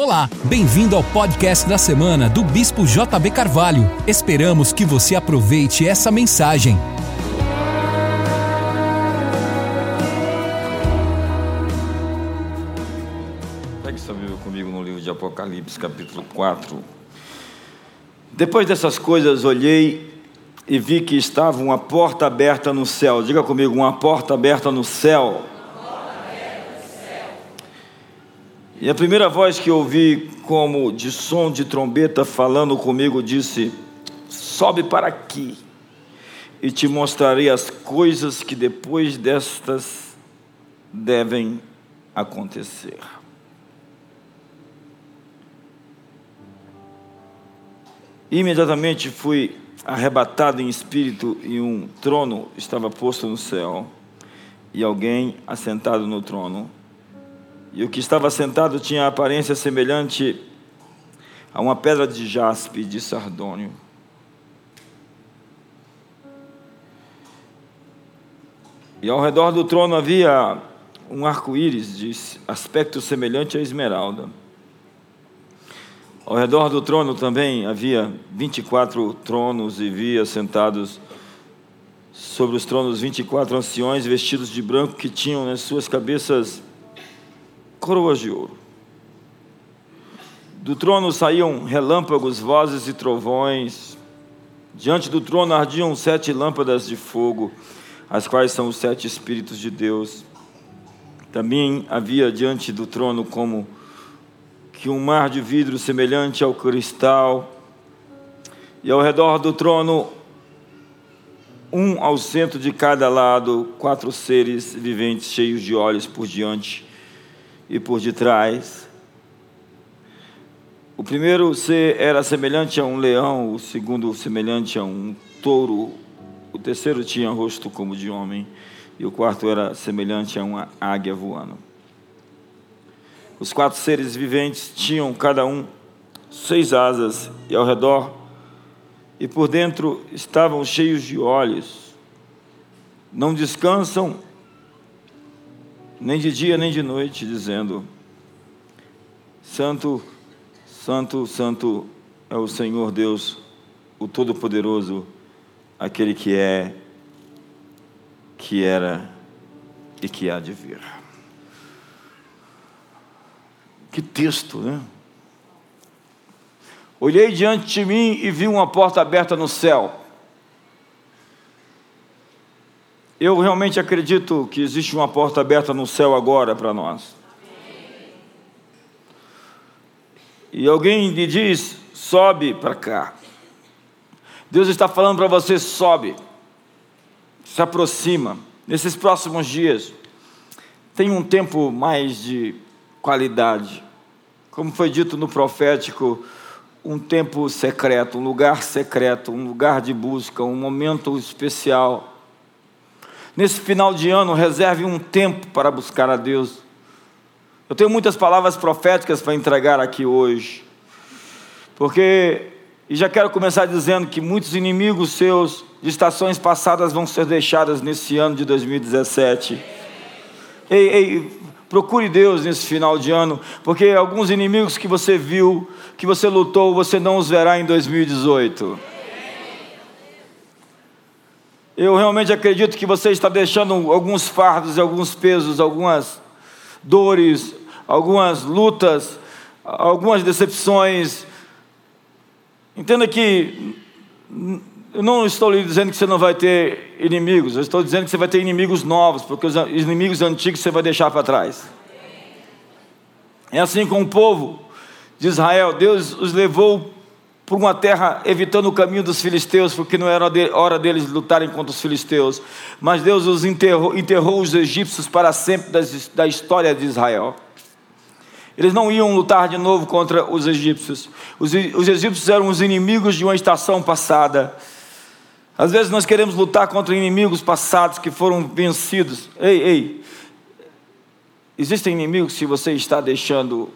Olá, bem-vindo ao podcast da semana do Bispo JB Carvalho. Esperamos que você aproveite essa mensagem. Pegue sua Bíblia comigo no livro de Apocalipse, capítulo 4. Depois dessas coisas, olhei e vi que estava uma porta aberta no céu. Diga comigo, uma porta aberta no céu. E a primeira voz que ouvi, como de som de trombeta falando comigo, disse: Sobe para aqui, e te mostrarei as coisas que depois destas devem acontecer. Imediatamente fui arrebatado em espírito e um trono estava posto no céu e alguém assentado no trono. E o que estava sentado tinha aparência semelhante a uma pedra de jaspe de sardônio. E ao redor do trono havia um arco-íris de aspecto semelhante à esmeralda. Ao redor do trono também havia 24 tronos e via sentados sobre os tronos 24 anciões vestidos de branco que tinham nas suas cabeças coroas de ouro. Do trono saíam relâmpagos, vozes e trovões. Diante do trono ardiam sete lâmpadas de fogo, as quais são os sete Espíritos de Deus. Também havia diante do trono como que um mar de vidro semelhante ao cristal, e ao redor do trono, um ao centro de cada lado, quatro seres viventes cheios de olhos por diante e por detrás. O primeiro ser era semelhante a um leão, o segundo semelhante a um touro, o terceiro tinha rosto como de homem, e o quarto era semelhante a uma águia voando. Os quatro seres viventes tinham cada um seis asas, e ao redor e por dentro estavam cheios de olhos. Não descansam nem de dia nem de noite, dizendo: Santo, Santo, Santo é o Senhor Deus, o Todo-Poderoso, aquele que é, que era e que há de vir. Que texto, né? Olhei diante de mim e vi uma porta aberta no céu. Eu realmente acredito que existe uma porta aberta no céu agora para nós. E alguém lhe diz: sobe para cá. Deus está falando para você: sobe, se aproxima. Nesses próximos dias, tem um tempo mais de qualidade. Como foi dito no profético, um tempo secreto, um lugar secreto, um lugar de busca, um momento especial. Nesse final de ano, reserve um tempo para buscar a Deus. Eu tenho muitas palavras proféticas para entregar aqui hoje, porque, e já quero começar dizendo que muitos inimigos seus de estações passadas vão ser deixadas nesse ano de 2017. Ei, ei, procure Deus nesse final de ano, porque alguns inimigos que você viu, que você lutou, você não os verá em 2018. Eu realmente acredito que você está deixando alguns fardos, alguns pesos, algumas dores, algumas lutas, algumas decepções. Entenda que eu não estou lhe dizendo que você não vai ter inimigos, eu estou dizendo que você vai ter inimigos novos, porque os inimigos antigos você vai deixar para trás. É assim com o povo de Israel, Deus os levou por uma terra evitando o caminho dos filisteus, porque não era hora deles lutarem contra os filisteus. Mas Deus os enterrou, enterrou os egípcios para sempre da história de Israel. Eles não iam lutar de novo contra os egípcios. Os, os egípcios eram os inimigos de uma estação passada. Às vezes nós queremos lutar contra inimigos passados que foram vencidos. Ei, ei. Existem inimigos que você está deixando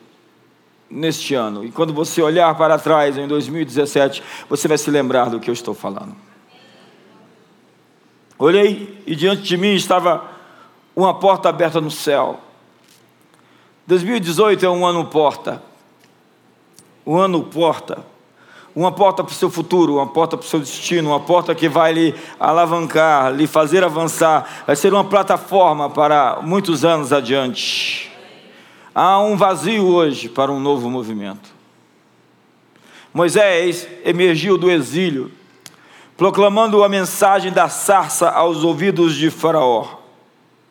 neste ano. E quando você olhar para trás em 2017, você vai se lembrar do que eu estou falando. Olhei e diante de mim estava uma porta aberta no céu. 2018 é um ano porta. um ano porta, uma porta para o seu futuro, uma porta para o seu destino, uma porta que vai lhe alavancar, lhe fazer avançar, vai ser uma plataforma para muitos anos adiante. Há um vazio hoje para um novo movimento. Moisés emergiu do exílio, proclamando a mensagem da sarça aos ouvidos de Faraó.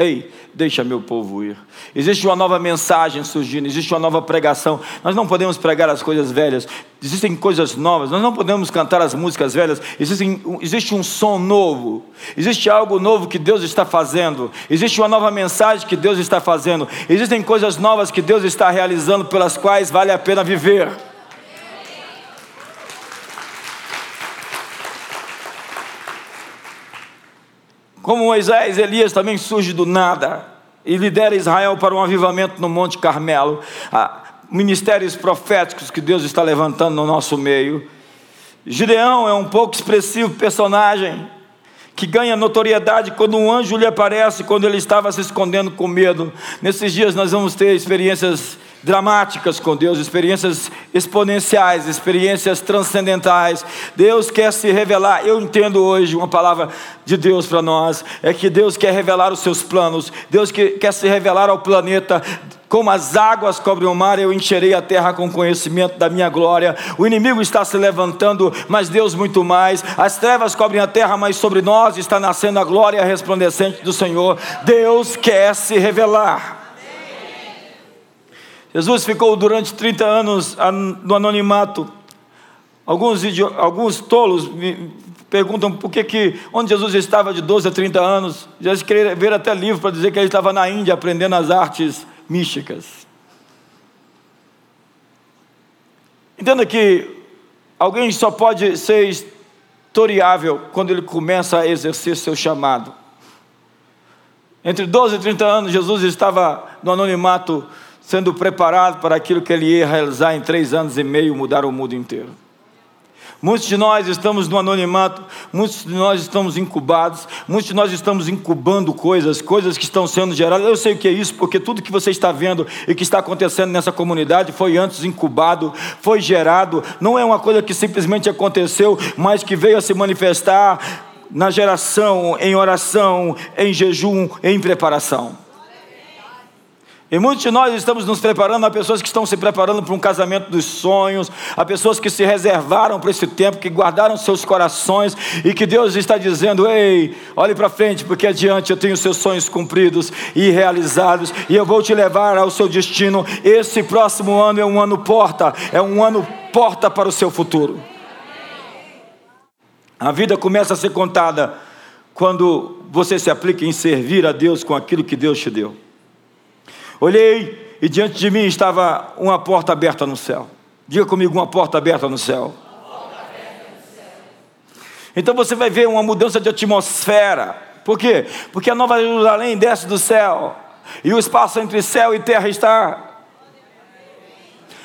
Ei, deixa meu povo ir. Existe uma nova mensagem surgindo, existe uma nova pregação. Nós não podemos pregar as coisas velhas, existem coisas novas. Nós não podemos cantar as músicas velhas. Existem, existe um som novo, existe algo novo que Deus está fazendo, existe uma nova mensagem que Deus está fazendo, existem coisas novas que Deus está realizando pelas quais vale a pena viver. Como Moisés, Elias também surge do nada e lidera Israel para um avivamento no Monte Carmelo. Ah, ministérios proféticos que Deus está levantando no nosso meio. Gideão é um pouco expressivo personagem que ganha notoriedade quando um anjo lhe aparece, quando ele estava se escondendo com medo. Nesses dias nós vamos ter experiências dramáticas com Deus, experiências exponenciais, experiências transcendentais. Deus quer se revelar. Eu entendo hoje uma palavra de Deus para nós: é que Deus quer revelar os seus planos, Deus quer se revelar ao planeta. Como as águas cobrem o mar, eu encherei a terra com conhecimento da minha glória. O inimigo está se levantando, mas Deus muito mais. As trevas cobrem a terra, mas sobre nós está nascendo a glória resplandecente do Senhor. Deus quer se revelar. Jesus ficou durante 30 anos no anonimato. Alguns, alguns tolos me perguntam por que, que onde Jesus estava de 12 a 30 anos. Já escreveram até livro para dizer que ele estava na Índia aprendendo as artes místicas. Entenda que alguém só pode ser historiável quando ele começa a exercer seu chamado. Entre 12 e 30 anos, Jesus estava no anonimato sendo preparado para aquilo que ele ia realizar em três anos e meio, mudar o mundo inteiro. Muitos de nós estamos no anonimato, muitos de nós estamos incubados, muitos de nós estamos incubando coisas, coisas que estão sendo geradas. Eu sei o que é isso, porque tudo que você está vendo e que está acontecendo nessa comunidade foi antes incubado, foi gerado, não é uma coisa que simplesmente aconteceu, mas que veio a se manifestar na geração, em oração, em jejum, em preparação. E muitos de nós estamos nos preparando, há pessoas que estão se preparando para um casamento dos sonhos, há pessoas que se reservaram para esse tempo, que guardaram seus corações e que Deus está dizendo: Ei, olhe para frente, porque adiante eu tenho seus sonhos cumpridos e realizados, e eu vou te levar ao seu destino. Esse próximo ano é um ano porta, é um ano porta para o seu futuro. A vida começa a ser contada quando você se aplica em servir a Deus com aquilo que Deus te deu. Olhei e diante de mim estava uma porta aberta no céu. Diga comigo, uma porta aberta no céu. Então você vai ver uma mudança de atmosfera. Por quê? Porque a Nova Jerusalém desce do céu. E o espaço entre céu e terra está.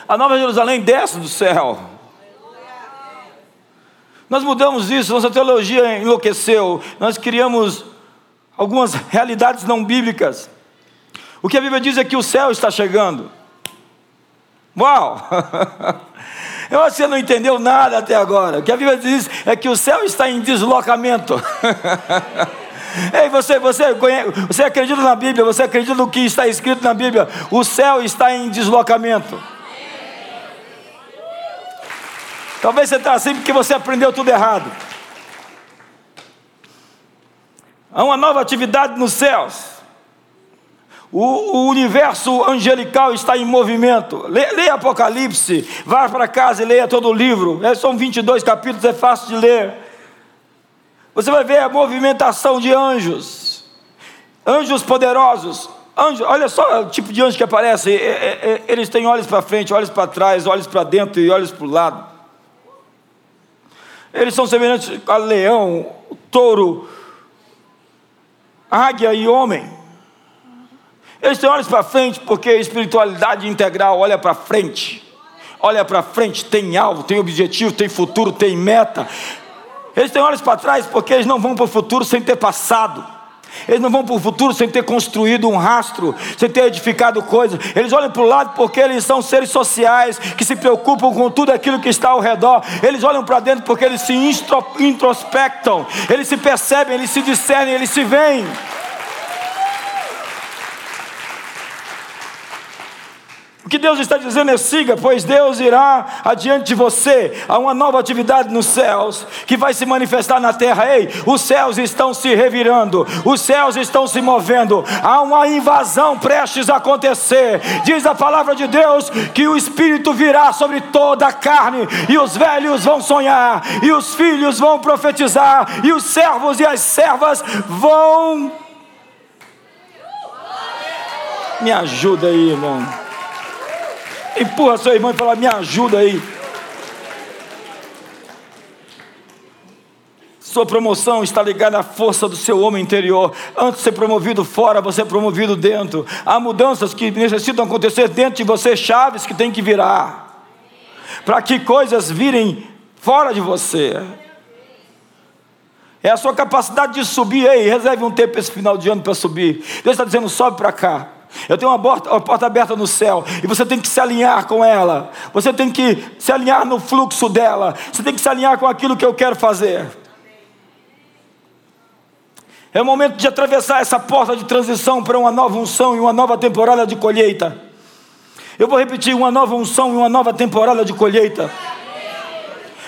A Nova Jerusalém desce do céu. Nós mudamos isso, nossa teologia enlouqueceu. Nós criamos algumas realidades não bíblicas. O que a Bíblia diz é que o céu está chegando. Uau! Eu acho que você não entendeu nada até agora. O que a Bíblia diz é que o céu está em deslocamento. Ei, você, você, você acredita na Bíblia? Você acredita no que está escrito na Bíblia? O céu está em deslocamento. Talvez você está assim porque você aprendeu tudo errado. Há uma nova atividade nos céus. O, o, universo angelical está em movimento. Leia, Apocalipse, vá para casa e leia todo o livro. É, são 22 capítulos, é fácil de ler. Você vai ver a movimentação de anjos, anjos poderosos. Anjos, olha só o tipo de anjo que aparece. É, é eles têm olhos para frente, olhos para trás, olhos para dentro e olhos para o lado. Eles são semelhantes a leão, touro, águia e homem. Eles têm olhos para frente porque a espiritualidade integral olha para frente. Olha para frente, tem alvo, tem objetivo, tem futuro, tem meta. Eles têm olhos para trás porque eles não vão para o futuro sem ter passado. Eles não vão para o futuro sem ter construído um rastro, sem ter edificado coisas. Eles olham para o lado porque eles são seres sociais que se preocupam com tudo aquilo que está ao redor. Eles olham para dentro porque eles se introspectam, eles se percebem, eles se discernem, eles se veem. O que Deus está dizendo é siga, pois Deus irá adiante de você a uma nova atividade nos céus que vai se manifestar na terra. Ei, os céus estão se revirando, os céus estão se movendo. Há uma invasão prestes a acontecer. Diz a palavra de Deus que o Espírito virá sobre toda a carne e os velhos vão sonhar e os filhos vão profetizar e os servos e as servas vão Me ajuda aí, irmão. Empurra seu irmão e fala: Me ajuda aí. Sua promoção está ligada à força do seu homem interior. Antes de ser promovido fora, você é promovido dentro. Há mudanças que necessitam acontecer dentro de você, chaves que tem que virar. Para que coisas virem fora de você. É a sua capacidade de subir. Ei, reserve um tempo esse final de ano para subir. Deus está dizendo: sobe para cá. Eu tenho uma porta, uma porta, aberta no céu e você tem que se alinhar com ela. Você tem que se alinhar no fluxo dela. Você tem que se alinhar com aquilo que eu quero fazer. É o momento de atravessar essa porta de transição para uma nova unção e uma nova temporada de colheita. Eu vou repetir: uma nova unção e uma nova temporada de colheita.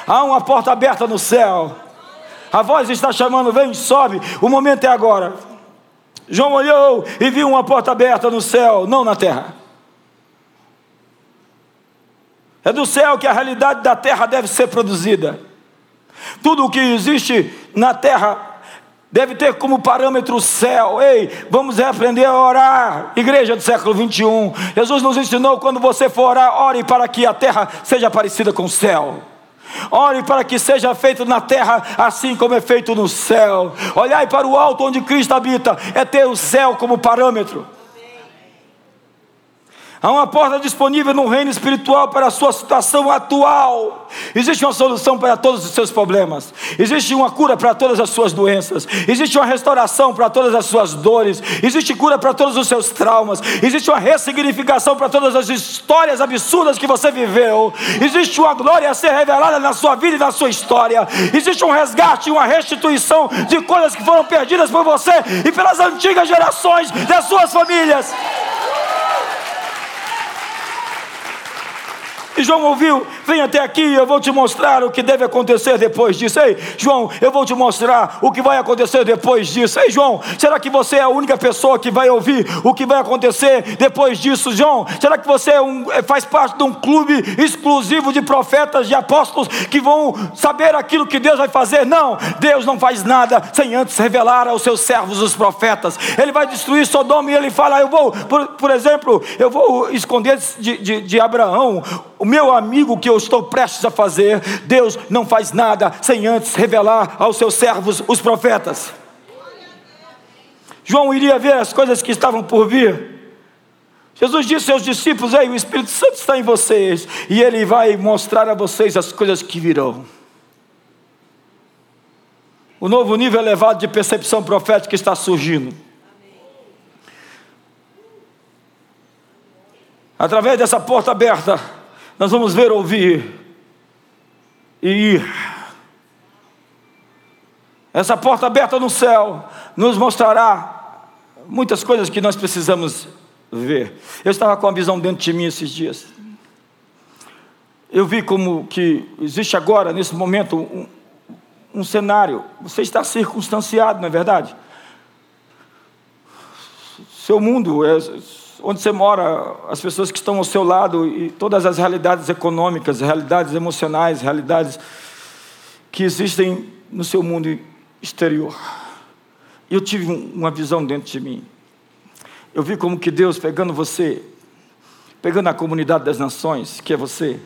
Há uma porta aberta no céu. A voz está chamando, vem, sobe. O momento é agora. João olhou e viu uma porta aberta no céu, não na terra. É do céu que a realidade da terra deve ser produzida. Tudo o que existe na terra deve ter como parâmetro o céu. Ei, vamos aprender a orar. Igreja do século 21. Jesus nos ensinou: quando você for orar, ore para que a terra seja parecida com o céu. Ore para que seja feito na terra assim como é feito no céu. Olhai para o alto onde Cristo habita, é ter o céu como parâmetro. Há uma porta disponível no reino espiritual para a sua situação atual. Existe uma solução para todos os seus problemas. Existe uma cura para todas as suas doenças. Existe uma restauração para todas as suas dores. Existe cura para todos os seus traumas. Existe uma ressignificação para todas as histórias absurdas que você viveu. Existe uma glória a ser revelada na sua vida e na sua história. Existe um resgate, uma restituição de coisas que foram perdidas por você e pelas antigas gerações das suas famílias. E João ouviu: vem até aqui, eu vou te mostrar o que deve acontecer depois disso. Ei, João, eu vou te mostrar o que vai acontecer depois disso. Ei, João, será que você é a única pessoa que vai ouvir o que vai acontecer depois disso, João? Será que você é um, é, faz parte de um clube exclusivo de profetas, de apóstolos que vão saber aquilo que Deus vai fazer? Não, Deus não faz nada sem antes revelar aos seus servos, os profetas. Ele vai destruir Sodoma e ele fala: Eu vou, por, por exemplo, eu vou esconder de, de, de Abraão o meu amigo que eu estou prestes a fazer, Deus não faz nada sem antes revelar aos seus servos, os profetas. João iria ver as coisas que estavam por vir. Jesus disse aos discípulos: Ei, o Espírito Santo está em vocês, e ele vai mostrar a vocês as coisas que virão. O novo nível elevado de percepção profética está surgindo. Através dessa porta aberta, nós vamos ver, ouvir e ir. Essa porta aberta no céu nos mostrará muitas coisas que nós precisamos ver. Eu estava com a visão dentro de mim esses dias. Eu vi como que existe agora, nesse momento, um, um cenário. Você está circunstanciado, não é verdade? Seu mundo é onde você mora, as pessoas que estão ao seu lado e todas as realidades econômicas, realidades emocionais, realidades que existem no seu mundo exterior. Eu tive uma visão dentro de mim. Eu vi como que Deus pegando você, pegando a comunidade das nações, que é você,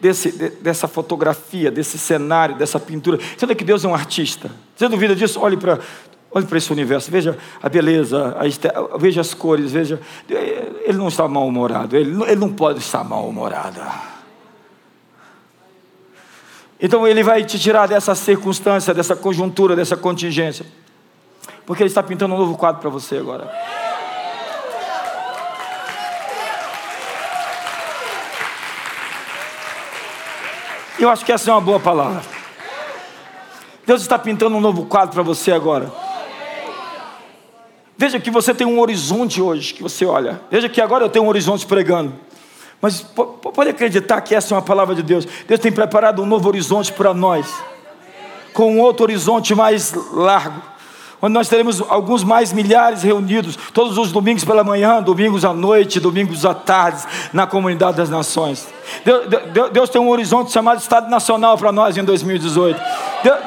desse, dessa fotografia, desse cenário, dessa pintura. Você que Deus é um artista. Você duvida disso? Olhe para Olhe para esse universo, veja a beleza, a veja as cores, veja. Ele não está mal-humorado, ele, ele não pode estar mal-humorado. Então ele vai te tirar dessa circunstância, dessa conjuntura, dessa contingência, Porque Ele está pintando um novo quadro para você agora. Eu acho que essa é uma boa palavra. Deus está pintando um novo quadro para você agora. Veja que você tem um horizonte hoje que você olha. Veja que agora eu tenho um horizonte pregando. Mas pode acreditar que essa é uma palavra de Deus. Deus tem preparado um novo horizonte para nós, com um outro horizonte mais largo, onde nós teremos alguns mais milhares reunidos, todos os domingos pela manhã, domingos à noite, domingos à tarde, na comunidade das nações. Deus, Deus, Deus tem um horizonte chamado Estado Nacional para nós em 2018. Deus,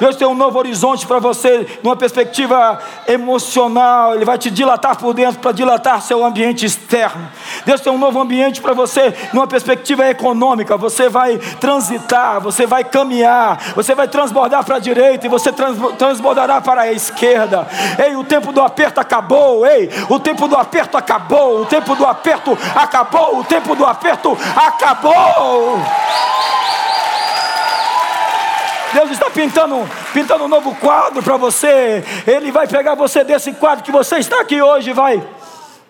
Deus tem um novo horizonte para você, numa perspectiva emocional. Ele vai te dilatar por dentro para dilatar seu ambiente externo. Deus tem um novo ambiente para você, numa perspectiva econômica. Você vai transitar, você vai caminhar, você vai transbordar para a direita e você transbordará para a esquerda. Ei, o tempo do aperto acabou. Ei, o tempo do aperto acabou. O tempo do aperto acabou. O tempo do aperto acabou. Deus está pintando, pintando um novo quadro para você. Ele vai pegar você desse quadro que você está aqui hoje vai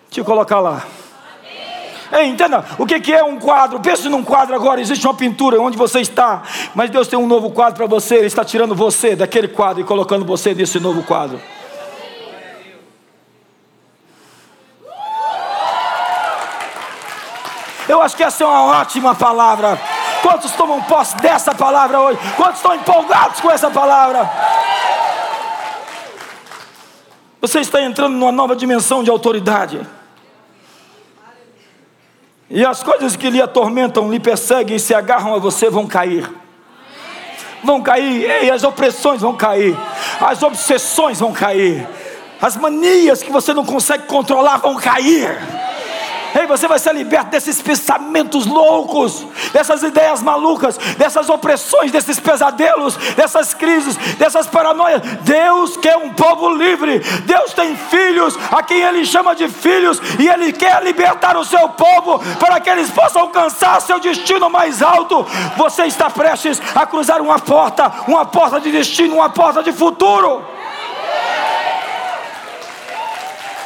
te colocar lá. Ei, entenda o que é um quadro. Pense num quadro agora. Existe uma pintura onde você está, mas Deus tem um novo quadro para você. Ele está tirando você daquele quadro e colocando você nesse novo quadro. Eu acho que essa é uma ótima palavra. Quantos tomam posse dessa palavra hoje? Quantos estão empolgados com essa palavra? Você está entrando numa nova dimensão de autoridade. E as coisas que lhe atormentam, lhe perseguem e se agarram a você vão cair. Vão cair, e as opressões vão cair, as obsessões vão cair, as manias que você não consegue controlar vão cair. Ei, você vai ser liberto desses pensamentos loucos, dessas ideias malucas, dessas opressões, desses pesadelos, dessas crises, dessas paranoias. Deus quer um povo livre. Deus tem filhos a quem Ele chama de filhos e Ele quer libertar o seu povo para que eles possam alcançar seu destino mais alto. Você está prestes a cruzar uma porta, uma porta de destino, uma porta de futuro.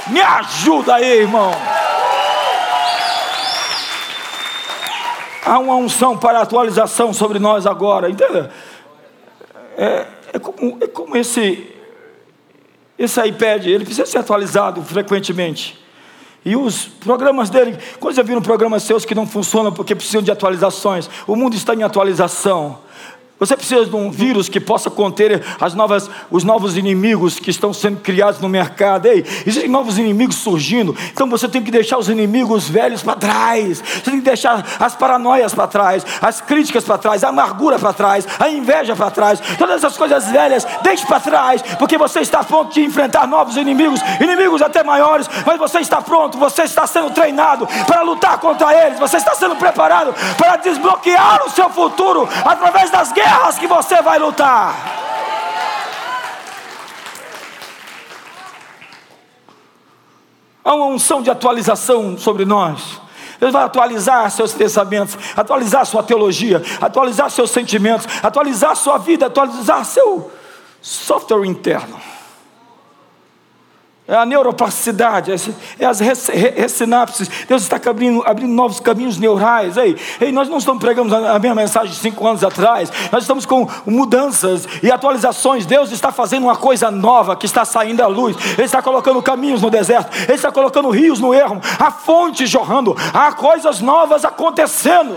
Me ajuda aí, irmão. Há uma unção para atualização sobre nós agora, entendeu? É, é, como, é como esse, esse iPad, ele precisa ser atualizado frequentemente. E os programas dele, quando você viram programas seus que não funcionam porque precisam de atualizações, o mundo está em atualização. Você precisa de um vírus que possa conter as novas, os novos inimigos que estão sendo criados no mercado. Ei, existem novos inimigos surgindo. Então você tem que deixar os inimigos velhos para trás. Você tem que deixar as paranoias para trás, as críticas para trás, a amargura para trás, a inveja para trás. Todas essas coisas velhas, deixe para trás, porque você está pronto de enfrentar novos inimigos, inimigos até maiores, mas você está pronto, você está sendo treinado para lutar contra eles. Você está sendo preparado para desbloquear o seu futuro através das guerras guerras que você vai lutar. Há uma unção de atualização sobre nós. Deus vai atualizar seus pensamentos, atualizar sua teologia, atualizar seus sentimentos, atualizar sua vida, atualizar seu software interno é a neuroplasticidade, é as ressinapses. Deus está abrindo, abrindo novos caminhos neurais. Ei, ei, nós não estamos pregando a mesma mensagem de cinco anos atrás, nós estamos com mudanças e atualizações. Deus está fazendo uma coisa nova que está saindo à luz. Ele está colocando caminhos no deserto, Ele está colocando rios no ermo, há fontes jorrando, há coisas novas acontecendo.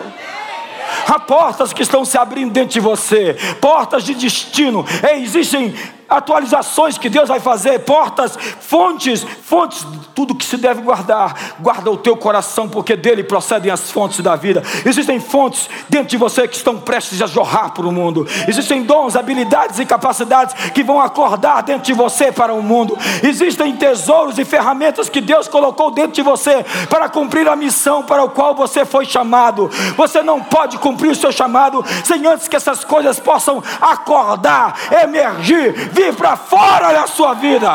Há portas que estão se abrindo dentro de você, portas de destino. Ei, existem atualizações que Deus vai fazer, portas, fontes, fontes, tudo que se deve guardar. Guarda o teu coração, porque dele procedem as fontes da vida. Existem fontes dentro de você que estão prestes a jorrar para o mundo. Existem dons, habilidades e capacidades que vão acordar dentro de você para o mundo. Existem tesouros e ferramentas que Deus colocou dentro de você para cumprir a missão para o qual você foi chamado. Você não pode cumprir o seu chamado sem antes que essas coisas possam acordar, emergir, vir para fora da sua vida.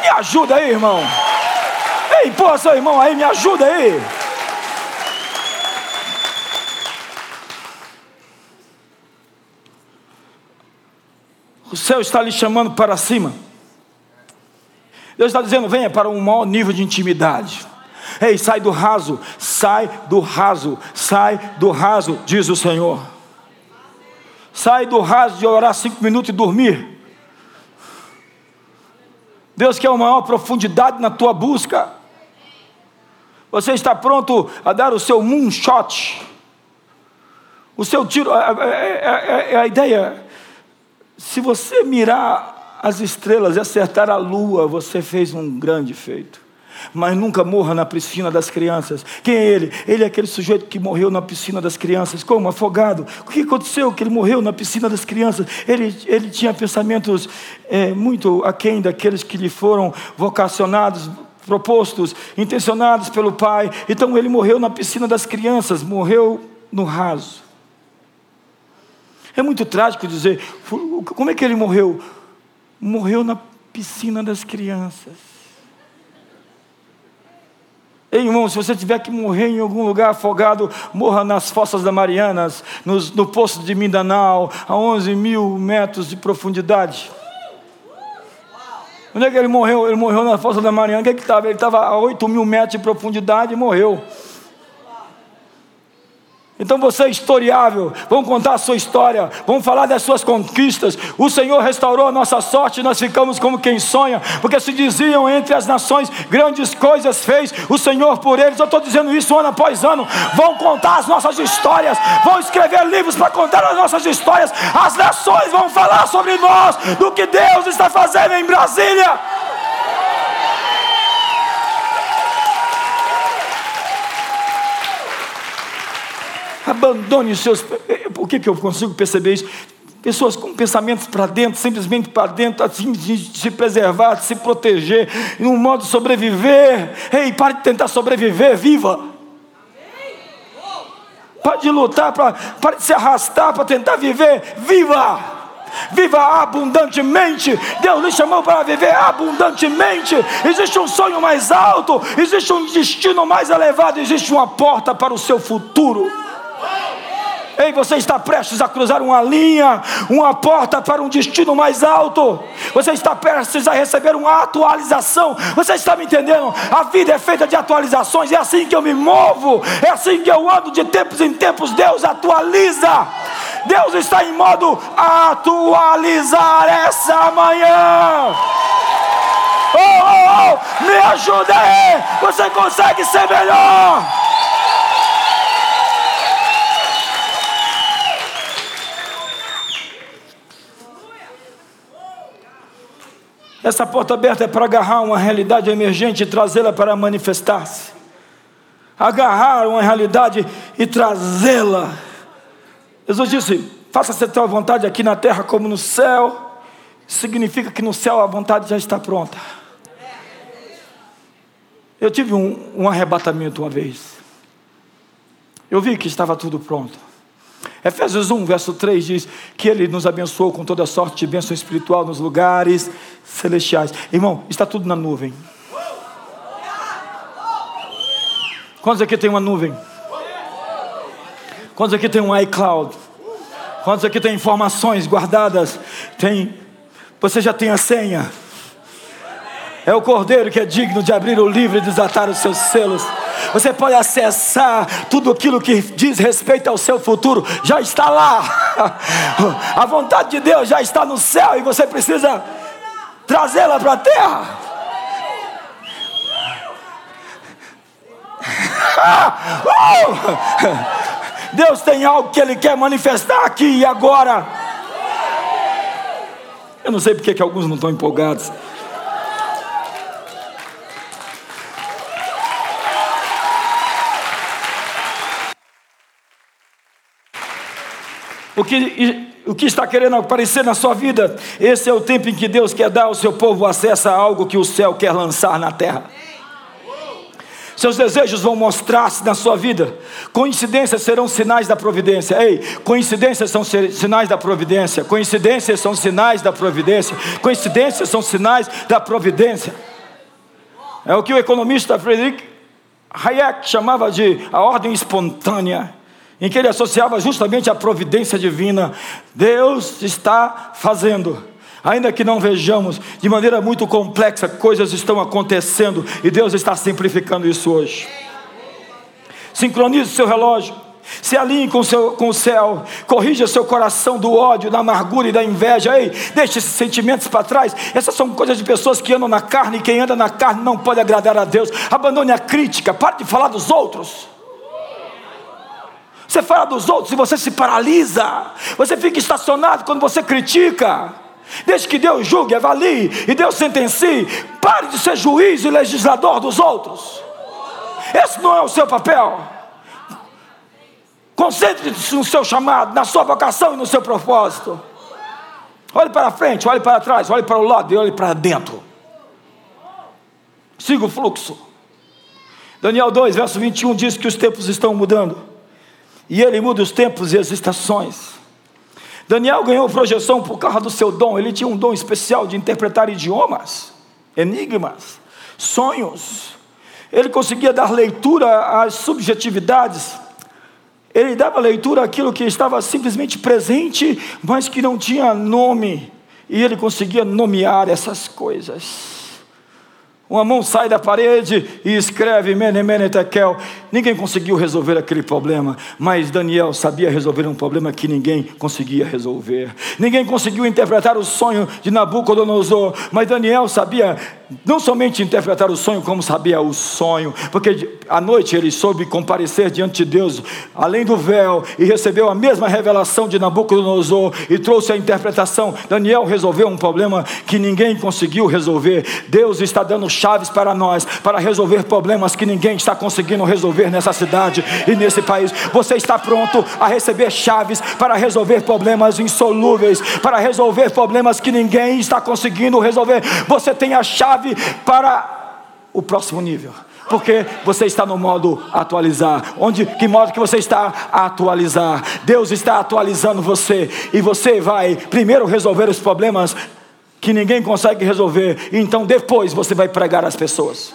Me ajuda aí, irmão. Ei, pô, seu irmão aí, me ajuda aí. O céu está lhe chamando para cima. Deus está dizendo: venha para um maior nível de intimidade. Ei, sai do raso, sai do raso, sai do raso, diz o Senhor. Sai do raso de orar cinco minutos e dormir. Deus quer uma maior profundidade na tua busca. Você está pronto a dar o seu moonshot? O seu tiro, é, é, é, a ideia. Se você mirar as estrelas e acertar a lua, você fez um grande feito mas nunca morra na piscina das crianças. Quem é ele? Ele é aquele sujeito que morreu na piscina das crianças. Como? Afogado. O que aconteceu que ele morreu na piscina das crianças? Ele, ele tinha pensamentos é, muito aquém daqueles que lhe foram vocacionados, propostos, intencionados pelo pai. Então ele morreu na piscina das crianças, morreu no raso. É muito trágico dizer, como é que ele morreu? Morreu na piscina das crianças. Ei, irmão, se você tiver que morrer em algum lugar afogado, morra nas fossas da Marianas, no poço de Mindanao, a 11 mil metros de profundidade. Onde é que ele morreu? Ele morreu na fossa da Mariana. Onde é que estava? Ele estava a 8 mil metros de profundidade e morreu. Então você é historiável, vamos contar a sua história, vamos falar das suas conquistas. O Senhor restaurou a nossa sorte, nós ficamos como quem sonha, porque se diziam entre as nações, grandes coisas fez o Senhor por eles. Eu estou dizendo isso ano após ano. Vão contar as nossas histórias, vão escrever livros para contar as nossas histórias. As nações vão falar sobre nós, do que Deus está fazendo em Brasília. Abandone os seus. Por que, que eu consigo perceber isso? Pessoas com pensamentos para dentro, simplesmente para dentro, assim, de se preservar, de se proteger, um modo de sobreviver. Ei, pare de tentar sobreviver, viva. Pare de lutar, para, pare de se arrastar para tentar viver, viva viva abundantemente. Deus lhe chamou para viver abundantemente. Existe um sonho mais alto, existe um destino mais elevado, existe uma porta para o seu futuro. Ei, você está prestes a cruzar uma linha, uma porta para um destino mais alto. Você está prestes a receber uma atualização. Você está me entendendo? A vida é feita de atualizações. É assim que eu me movo. É assim que eu ando de tempos em tempos. Deus atualiza. Deus está em modo atualizar essa manhã. Oh, oh, oh, me ajuda aí. Você consegue ser melhor. Essa porta aberta é para agarrar uma realidade emergente e trazê-la para manifestar-se. Agarrar uma realidade e trazê-la. Jesus disse: Faça-se a tua vontade aqui na terra como no céu. Significa que no céu a vontade já está pronta. Eu tive um, um arrebatamento uma vez. Eu vi que estava tudo pronto. Efésios 1, verso 3 diz que Ele nos abençoou com toda sorte de bênção espiritual nos lugares celestiais. Irmão, está tudo na nuvem. Quantos aqui tem uma nuvem? Quantos aqui tem um iCloud? Quantos aqui tem informações guardadas? Tem. Você já tem a senha? É o cordeiro que é digno de abrir o livro e desatar os seus selos. Você pode acessar tudo aquilo que diz respeito ao seu futuro, já está lá. A vontade de Deus já está no céu e você precisa trazê-la para a terra. Deus tem algo que Ele quer manifestar aqui e agora. Eu não sei porque que alguns não estão empolgados. o que, o que está querendo aparecer na sua vida. Esse é o tempo em que Deus quer dar ao seu povo acesso a algo que o céu quer lançar na terra. Seus desejos vão mostrar-se na sua vida. Coincidências serão sinais da providência. Ei, coincidências são sinais da providência. Coincidências são sinais da providência. Coincidências são sinais da providência. É o que o economista Friedrich Hayek chamava de a ordem espontânea em que ele associava justamente a providência divina. Deus está fazendo Ainda que não vejamos, de maneira muito complexa, coisas estão acontecendo e Deus está simplificando isso hoje. Sincronize seu relógio, se alinhe com, seu, com o céu, corrija seu coração do ódio, da amargura e da inveja. Ei, deixe esses sentimentos para trás. Essas são coisas de pessoas que andam na carne, e quem anda na carne não pode agradar a Deus. Abandone a crítica, pare de falar dos outros. Você fala dos outros e você se paralisa. Você fica estacionado quando você critica. Deixe que Deus julgue, avalie e Deus sentencie. Pare de ser juiz e legislador dos outros. Esse não é o seu papel. Concentre-se no seu chamado, na sua vocação e no seu propósito. Olhe para frente, olhe para trás, olhe para o lado e olhe para dentro. Siga o fluxo. Daniel 2, verso 21 diz que os tempos estão mudando. E ele muda os tempos e as estações. Daniel ganhou projeção por causa do seu dom. Ele tinha um dom especial de interpretar idiomas, enigmas, sonhos. Ele conseguia dar leitura às subjetividades. Ele dava leitura àquilo que estava simplesmente presente, mas que não tinha nome. E ele conseguia nomear essas coisas. Uma mão sai da parede e escreve Mene, Mene, Tekel. Ninguém conseguiu resolver aquele problema, mas Daniel sabia resolver um problema que ninguém conseguia resolver. Ninguém conseguiu interpretar o sonho de Nabucodonosor, mas Daniel sabia não somente interpretar o sonho, como sabia o sonho, porque à noite ele soube comparecer diante de Deus, além do véu, e recebeu a mesma revelação de Nabucodonosor e trouxe a interpretação. Daniel resolveu um problema que ninguém conseguiu resolver. Deus está dando chaves para nós, para resolver problemas que ninguém está conseguindo resolver nessa cidade e nesse país. Você está pronto a receber chaves para resolver problemas insolúveis, para resolver problemas que ninguém está conseguindo resolver. Você tem a chave para o próximo nível porque você está no modo atualizar. Onde que modo que você está atualizar? Deus está atualizando você e você vai primeiro resolver os problemas que ninguém consegue resolver, e então depois você vai pregar às pessoas.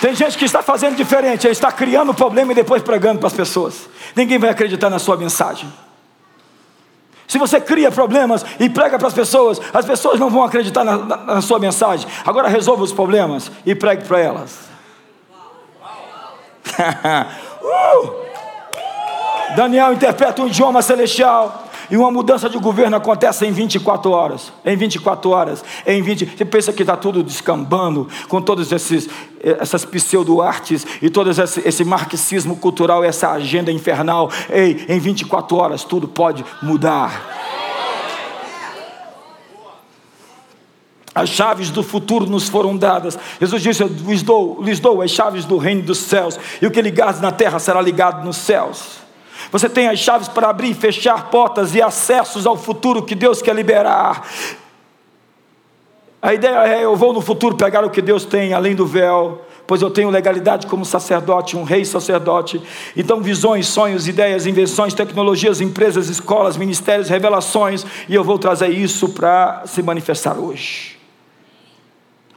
Tem gente que está fazendo diferente, está criando problema e depois pregando para as pessoas. Ninguém vai acreditar na sua mensagem. Se você cria problemas e prega para as pessoas, as pessoas não vão acreditar na, na, na sua mensagem. Agora resolva os problemas e pregue para elas. uh! Daniel interpreta um idioma celestial. E uma mudança de governo acontece em 24 horas. Em 24 horas. Em 20. Você pensa que está tudo descambando com todas essas pseudo-artes e todo esse, esse marxismo cultural, essa agenda infernal. Ei, em 24 horas tudo pode mudar. As chaves do futuro nos foram dadas. Jesus disse: Eu lhes dou, lhes dou as chaves do reino dos céus, e o que ligares na terra será ligado nos céus. Você tem as chaves para abrir e fechar portas e acessos ao futuro que Deus quer liberar. A ideia é: eu vou no futuro pegar o que Deus tem além do véu, pois eu tenho legalidade como sacerdote, um rei sacerdote. Então, visões, sonhos, ideias, invenções, tecnologias, empresas, escolas, ministérios, revelações, e eu vou trazer isso para se manifestar hoje.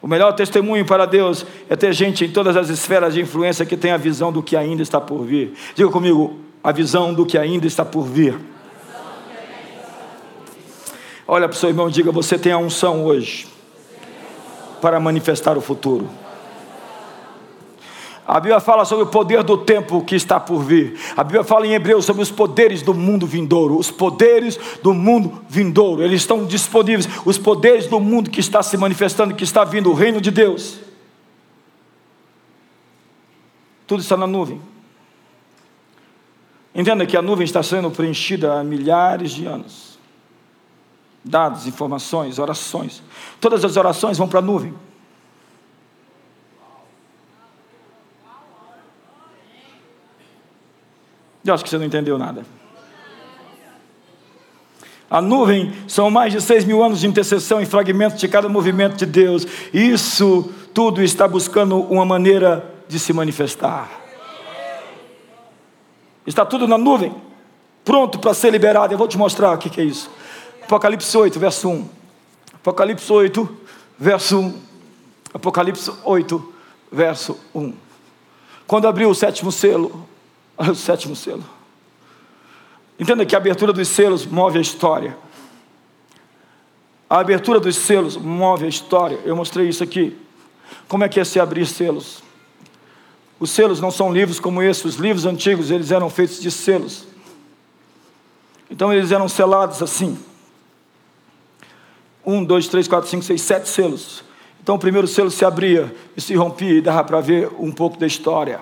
O melhor testemunho para Deus é ter gente em todas as esferas de influência que tem a visão do que ainda está por vir. Diga comigo, a visão do que ainda está por vir. Olha para o seu irmão e diga: Você tem a unção hoje para manifestar o futuro. A Bíblia fala sobre o poder do tempo que está por vir. A Bíblia fala em Hebreus sobre os poderes do mundo vindouro. Os poderes do mundo vindouro. Eles estão disponíveis. Os poderes do mundo que está se manifestando, que está vindo, o reino de Deus. Tudo está na nuvem. Entenda que a nuvem está sendo preenchida há milhares de anos. Dados, informações, orações. Todas as orações vão para a nuvem. Eu acho que você não entendeu nada. A nuvem são mais de seis mil anos de intercessão e fragmentos de cada movimento de Deus. Isso tudo está buscando uma maneira de se manifestar. Está tudo na nuvem, pronto para ser liberado. Eu vou te mostrar o que é isso. Apocalipse 8, verso 1. Apocalipse 8, verso 1. Apocalipse 8, verso 1. Quando abriu o sétimo selo, o sétimo selo. Entenda que a abertura dos selos move a história. A abertura dos selos move a história. Eu mostrei isso aqui. Como é que é se abrir selos? Os selos não são livros como esses, os livros antigos, eles eram feitos de selos. Então eles eram selados assim. Um, dois, três, quatro, cinco, seis, sete selos. Então o primeiro selo se abria e se rompia e dava para ver um pouco da história.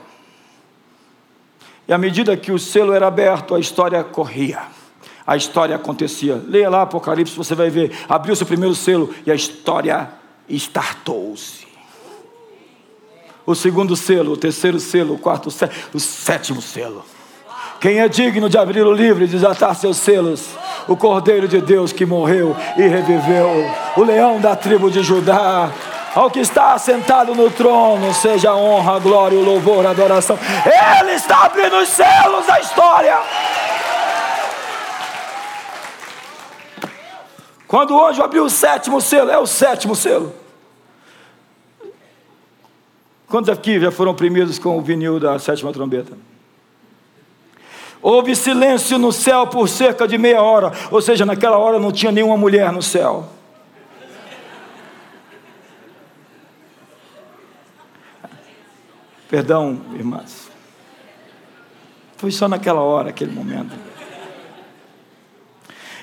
E à medida que o selo era aberto, a história corria. A história acontecia. Leia lá Apocalipse, você vai ver. Abriu-se o primeiro selo e a história startou-se. O segundo selo, o terceiro selo, o quarto selo, o sétimo selo. Quem é digno de abrir o livro e desatar seus selos? O Cordeiro de Deus que morreu e reviveu, o leão da tribo de Judá, ao que está sentado no trono, seja a honra, a glória, o louvor, a adoração. Ele está abrindo os selos da história. Quando o anjo abriu o sétimo selo, é o sétimo selo. Quantos aqui já foram oprimidos com o vinil da sétima trombeta? Houve silêncio no céu por cerca de meia hora, ou seja, naquela hora não tinha nenhuma mulher no céu. Perdão, irmãs. Foi só naquela hora, aquele momento.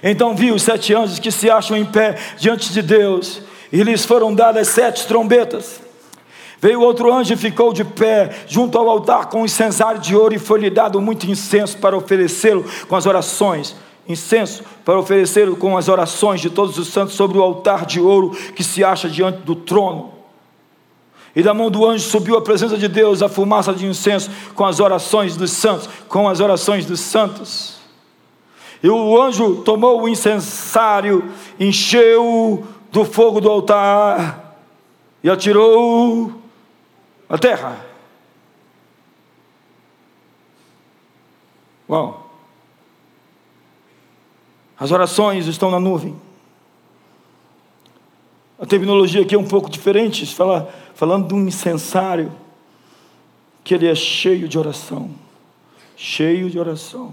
Então vi os sete anjos que se acham em pé diante de Deus, e lhes foram dadas sete trombetas. Veio outro anjo e ficou de pé junto ao altar com um incensário de ouro, e foi-lhe dado muito incenso para oferecê-lo com as orações. Incenso para oferecê-lo com as orações de todos os santos sobre o altar de ouro que se acha diante do trono. E da mão do anjo subiu a presença de Deus a fumaça de incenso com as orações dos santos, com as orações dos santos. E o anjo tomou o incensário, encheu do fogo do altar e atirou a terra. Uau! As orações estão na nuvem. A terminologia aqui é um pouco diferente, fala falando de um incensário, que ele é cheio de oração, cheio de oração,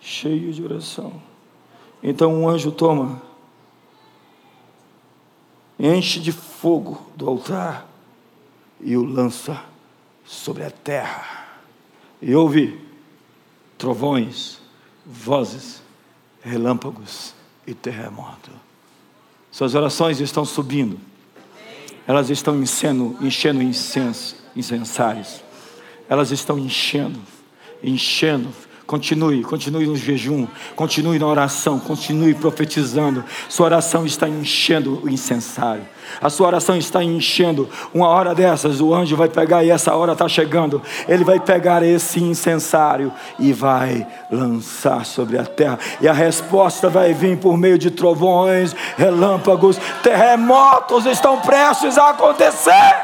cheio de oração. Então um anjo toma, enche de fogo do altar e o lança sobre a terra. E ouve trovões, vozes, relâmpagos e terremoto. Suas orações estão subindo elas estão enchendo, enchendo incenso, incensários. Elas estão enchendo, enchendo. Continue, continue no jejum, continue na oração, continue profetizando. Sua oração está enchendo o incensário. A sua oração está enchendo. Uma hora dessas, o anjo vai pegar, e essa hora está chegando. Ele vai pegar esse incensário e vai lançar sobre a terra. E a resposta vai vir por meio de trovões, relâmpagos, terremotos estão prestes a acontecer.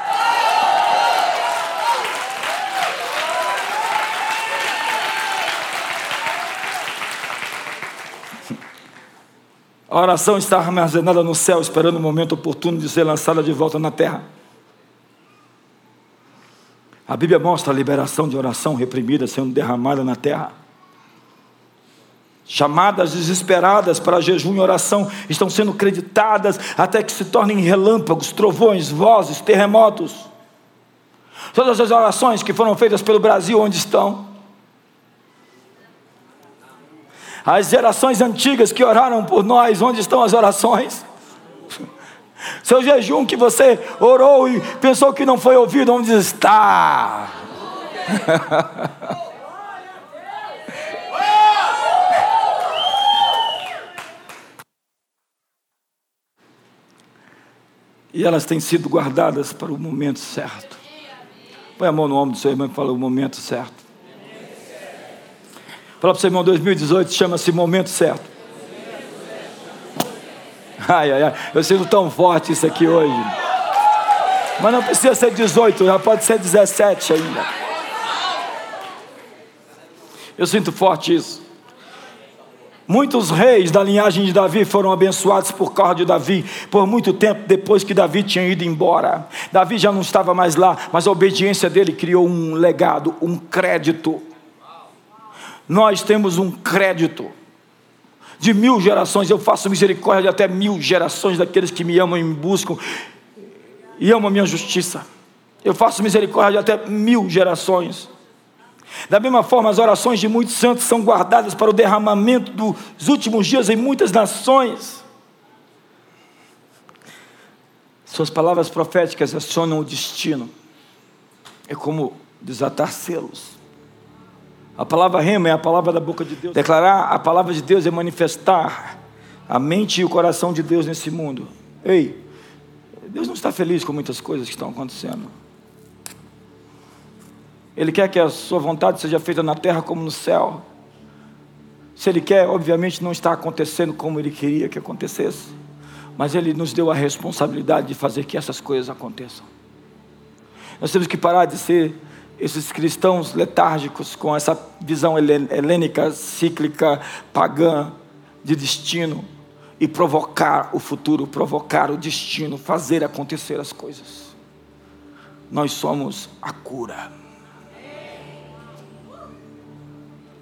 A oração está armazenada no céu, esperando o momento oportuno de ser lançada de volta na terra. A Bíblia mostra a liberação de oração reprimida sendo derramada na terra. Chamadas desesperadas para jejum e oração estão sendo creditadas até que se tornem relâmpagos, trovões, vozes, terremotos. Todas as orações que foram feitas pelo Brasil, onde estão? As gerações antigas que oraram por nós, onde estão as orações? Seu jejum que você orou e pensou que não foi ouvido, onde está? e elas têm sido guardadas para o momento certo. Põe a mão no ombro do seu irmão e fala o momento certo. Fala para o seu irmão, 2018 chama-se momento certo. Ai, ai, ai, eu sinto tão forte isso aqui hoje. Mas não precisa ser 18, já pode ser 17 ainda. Eu sinto forte isso. Muitos reis da linhagem de Davi foram abençoados por causa de Davi, por muito tempo depois que Davi tinha ido embora. Davi já não estava mais lá, mas a obediência dele criou um legado, um crédito Nós temos um crédito de mil gerações, eu faço misericórdia de até mil gerações daqueles que me amam e me buscam e amam a minha justiça. Eu faço misericórdia de até mil gerações. Da mesma forma, as orações de muitos santos são guardadas para o derramamento dos últimos dias em muitas nações. Suas palavras proféticas acionam o destino. É como desatar selos. A palavra rema é a palavra da boca de Deus. Declarar a palavra de Deus é manifestar a mente e o coração de Deus nesse mundo. Ei, Deus não está feliz com muitas coisas que estão acontecendo. Ele quer que a sua vontade seja feita na terra como no céu. Se Ele quer, obviamente não está acontecendo como Ele queria que acontecesse, mas Ele nos deu a responsabilidade de fazer que essas coisas aconteçam. Nós temos que parar de ser esses cristãos letárgicos com essa visão helênica, cíclica, pagã de destino e provocar o futuro, provocar o destino, fazer acontecer as coisas. Nós somos a cura.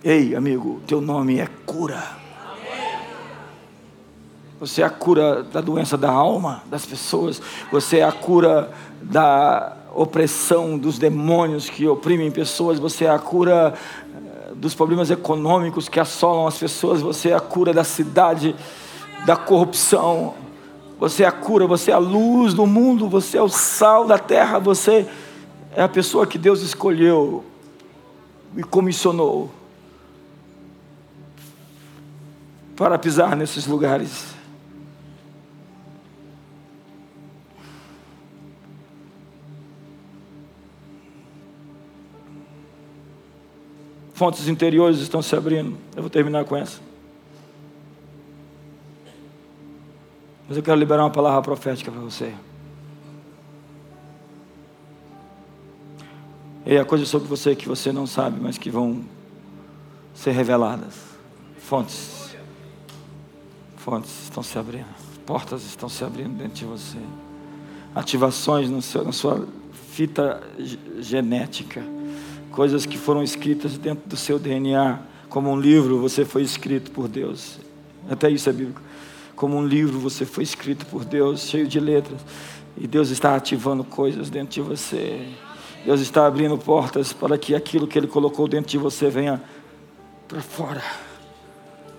Ei, amigo, teu nome é cura. Você é a cura da doença da alma das pessoas. Você é a cura da opressão dos demônios que oprimem pessoas, você é a cura eh, dos problemas econômicos que assolam as pessoas, você é a cura da cidade, da corrupção, você é a cura, você é a luz do mundo, você é o sal da terra, você é a pessoa que Deus escolheu e comissionou para pisar nesses lugares. Fontes interiores estão se abrindo. Eu vou terminar com essa. Mas eu quero liberar uma palavra profética para você. E há coisas sobre você que você não sabe, mas que vão ser reveladas. Fontes. Fontes estão se abrindo. Portas estão se abrindo dentro de você. Ativações no seu, na sua fita genética coisas que foram escritas dentro do seu DNA, como um livro você foi escrito por Deus. Até isso é bíblico. Como um livro você foi escrito por Deus, cheio de letras. E Deus está ativando coisas dentro de você. Deus está abrindo portas para que aquilo que Ele colocou dentro de você venha para fora.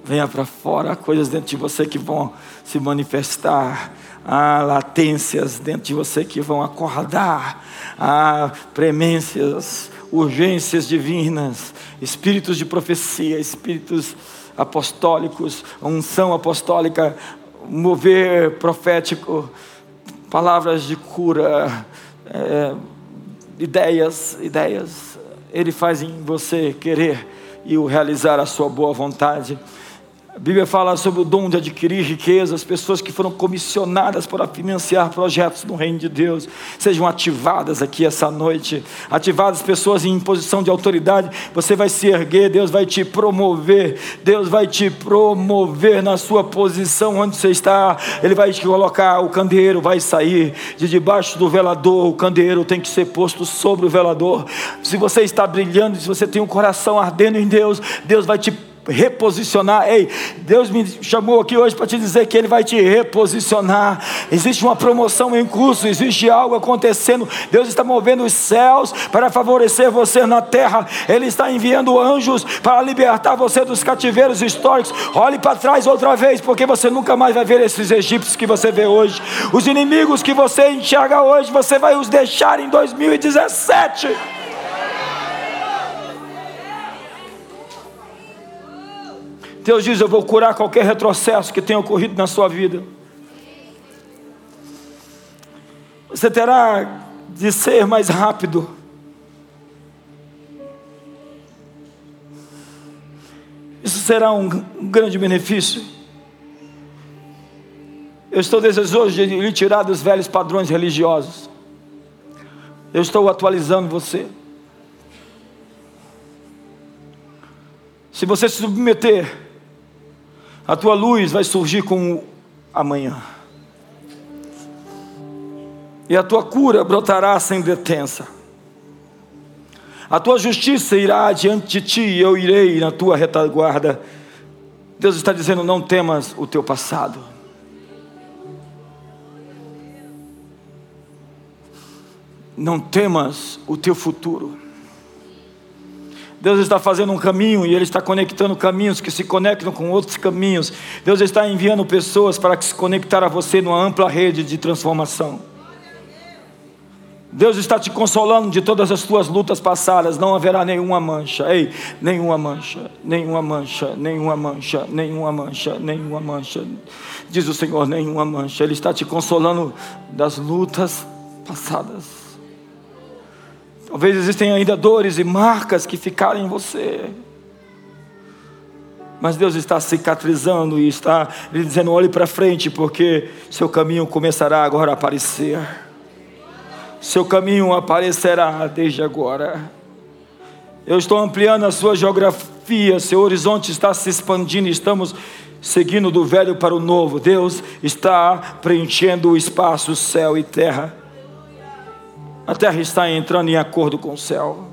Venha para fora, coisas dentro de você que vão se manifestar. Há latências dentro de você que vão acordar. Há premências urgências divinas, espíritos de profecia, espíritos apostólicos, unção apostólica, mover profético, palavras de cura, é, ideias, ideias. Ele faz em você querer e o realizar a sua boa vontade. A Bíblia fala sobre o dom de adquirir riquezas, pessoas que foram comissionadas para financiar projetos no reino de Deus, sejam ativadas aqui essa noite, ativadas pessoas em posição de autoridade, você vai se erguer, Deus vai te promover, Deus vai te promover na sua posição onde você está, Ele vai te colocar, o candeeiro vai sair de debaixo do velador, o candeeiro tem que ser posto sobre o velador, se você está brilhando, se você tem um coração ardendo em Deus, Deus vai te reposicionar. Ei, Deus me chamou aqui hoje para te dizer que Ele vai te reposicionar. Existe uma promoção em curso, existe algo acontecendo. Deus está movendo os céus para favorecer você na terra. Ele está enviando anjos para libertar você dos cativeiros históricos. Olhe para trás outra vez, porque você nunca mais vai ver esses egípcios que você vê hoje. Os inimigos que você enxerga hoje, você vai os deixar em 2017. Deus diz: Eu vou curar qualquer retrocesso que tenha ocorrido na sua vida. Você terá de ser mais rápido. Isso será um, grande benefício. Eu estou desejoso de lhe tirar dos velhos padrões religiosos. Eu estou atualizando você. Se você se submeter a tua luz vai surgir como amanhã. E a tua cura brotará sem detença. A tua justiça irá adiante de ti, e eu irei na tua retaguarda. Deus está dizendo: não temas o teu passado. Não temas o teu futuro. Deus está fazendo um caminho e Ele está conectando caminhos que se conectam com outros caminhos. Deus está enviando pessoas para se conectar a você numa ampla rede de transformação. Deus está te consolando de todas as tuas lutas passadas, não haverá nenhuma mancha, ei, nenhuma mancha, nenhuma mancha, nenhuma mancha, nenhuma mancha, nenhuma mancha, diz o Senhor, nenhuma mancha, Ele está te consolando das lutas passadas. Talvez existem ainda dores e marcas que ficaram em você. Mas Deus está cicatrizando e está lhe dizendo: olhe para frente, porque seu caminho começará agora a aparecer. Seu caminho aparecerá desde agora. Eu estou ampliando a sua geografia, seu horizonte está se expandindo, estamos seguindo do velho para o novo. Deus está preenchendo o espaço, céu e terra. A terra está entrando em acordo com o céu.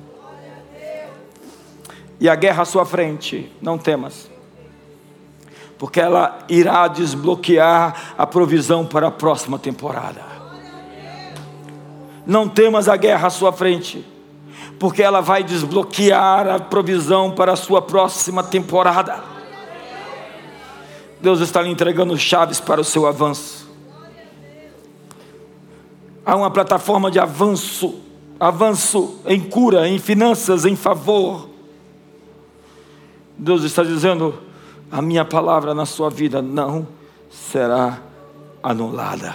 E a guerra à sua frente, não temas, porque ela irá desbloquear a provisão para a próxima temporada. Não temas a guerra à sua frente, porque ela vai desbloquear a provisão para a sua próxima temporada. Deus está lhe entregando chaves para o seu avanço há uma plataforma de avanço, avanço em cura, em finanças, em favor. Deus está dizendo: a minha palavra na sua vida não será anulada.